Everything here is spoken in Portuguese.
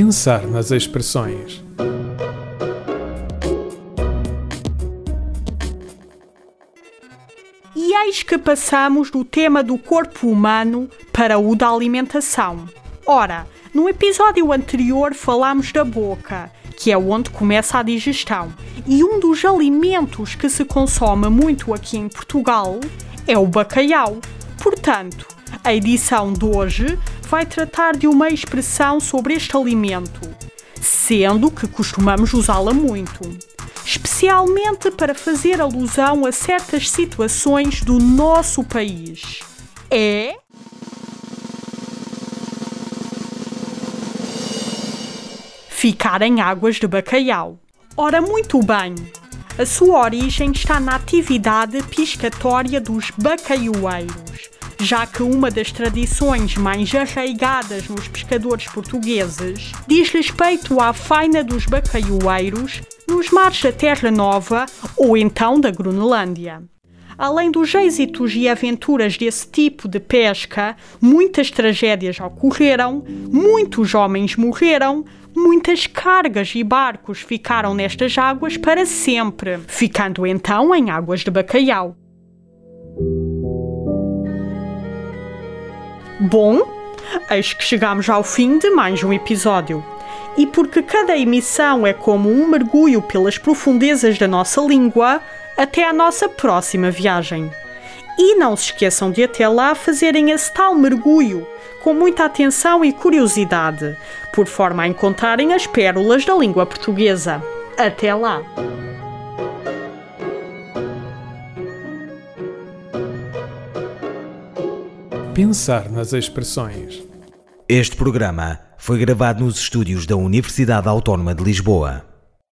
Pensar nas expressões. E eis que passamos do tema do corpo humano para o da alimentação. Ora, no episódio anterior falámos da boca, que é onde começa a digestão, e um dos alimentos que se consome muito aqui em Portugal é o bacalhau. Portanto, a edição de hoje vai tratar de uma expressão sobre este alimento, sendo que costumamos usá-la muito, especialmente para fazer alusão a certas situações do nosso país. É. Ficar em águas de bacalhau. Ora, muito bem! A sua origem está na atividade piscatória dos bacalhoeiros, já que uma das tradições mais arraigadas nos pescadores portugueses diz respeito à faina dos bacalhoeiros nos mares da Terra Nova ou então da Groenlândia. Além dos êxitos e aventuras desse tipo de pesca, muitas tragédias ocorreram, muitos homens morreram, muitas cargas e barcos ficaram nestas águas para sempre, ficando então em águas de bacalhau. Bom, eis que chegamos ao fim de mais um episódio. E porque cada emissão é como um mergulho pelas profundezas da nossa língua, até a nossa próxima viagem. E não se esqueçam de até lá fazerem esse tal mergulho com muita atenção e curiosidade, por forma a encontrarem as pérolas da língua portuguesa. Até lá! Pensar nas expressões. Este programa foi gravado nos estúdios da Universidade Autónoma de Lisboa.